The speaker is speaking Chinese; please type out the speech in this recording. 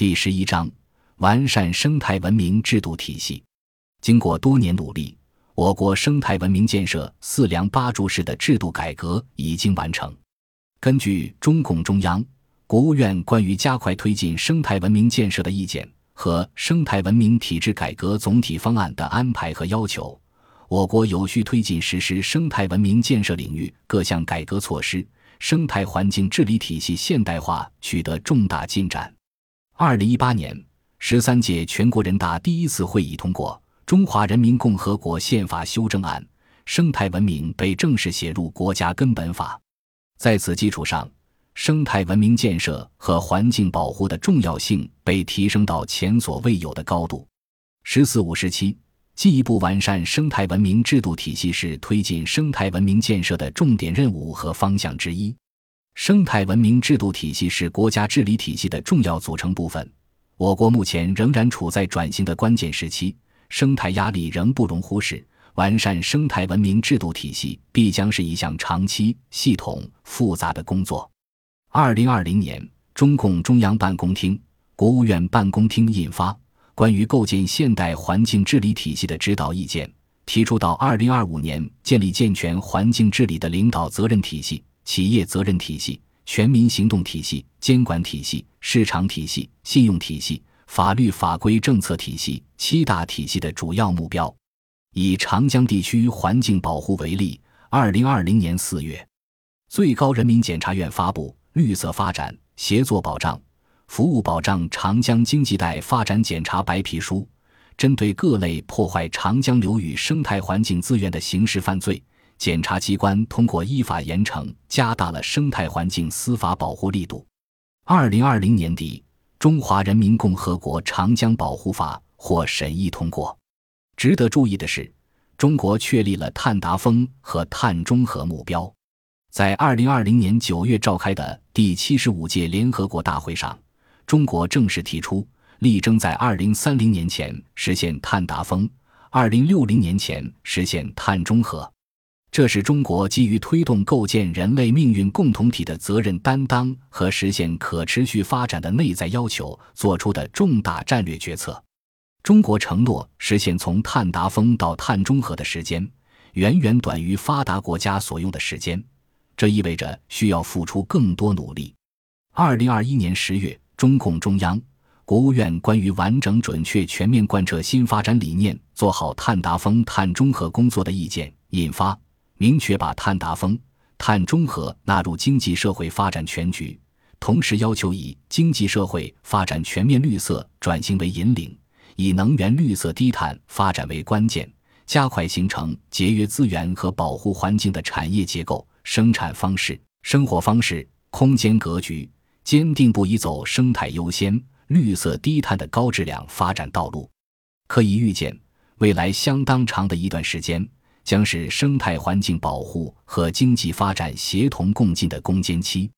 第十一章：完善生态文明制度体系。经过多年努力，我国生态文明建设“四梁八柱”式的制度改革已经完成。根据中共中央、国务院关于加快推进生态文明建设的意见和生态文明体制改革总体方案的安排和要求，我国有序推进实施生态文明建设领域各项改革措施，生态环境治理体系现代化取得重大进展。二零一八年，十三届全国人大第一次会议通过《中华人民共和国宪法修正案》，生态文明被正式写入国家根本法。在此基础上，生态文明建设和环境保护的重要性被提升到前所未有的高度。“十四五”时期，进一步完善生态文明制度体系是推进生态文明建设的重点任务和方向之一。生态文明制度体系是国家治理体系的重要组成部分。我国目前仍然处在转型的关键时期，生态压力仍不容忽视。完善生态文明制度体系必将是一项长期、系统、复杂的工作。二零二零年，中共中央办公厅、国务院办公厅印发《关于构建现代环境治理体系的指导意见》，提出到二零二五年建立健全环境治理的领导责任体系、企业责任体系、全民行动体系、监管体系、市场体系、信用体系、法律法规政策体系七大体系的主要目标。以长江地区环境保护为例，二零二零年四月，最高人民检察院发布《绿色发展、协作保障、服务保障长江经济带发展检查白皮书》，针对各类破坏长江流域生态环境资源的刑事犯罪，检察机关通过依法严惩，加大了生态环境司法保护力度。二零二零年底，《中华人民共和国长江保护法》获审议通过。值得注意的是，中国确立了碳达峰和碳中和目标。在二零二零年九月召开的第七十五届联合国大会上，中国正式提出，力争在二零三零年前实现碳达峰，二零六零年前实现碳中和。这是中国基于推动构建人类命运共同体的责任担当和实现可持续发展的内在要求做出的重大战略决策。中国承诺实现从碳达峰到碳中和的时间，远远短于发达国家所用的时间，这意味着需要付出更多努力。二零二一年十月，中共中央、国务院关于完整、准确、全面贯彻新发展理念，做好碳达峰、碳中和工作的意见引发，明确把碳达峰、碳中和纳入经济社会发展全局，同时要求以经济社会发展全面绿色转型为引领。以能源绿色低碳发展为关键，加快形成节约资源和保护环境的产业结构、生产方式、生活方式、空间格局，坚定不移走生态优先、绿色低碳的高质量发展道路。可以预见，未来相当长的一段时间，将是生态环境保护和经济发展协同共进的攻坚期。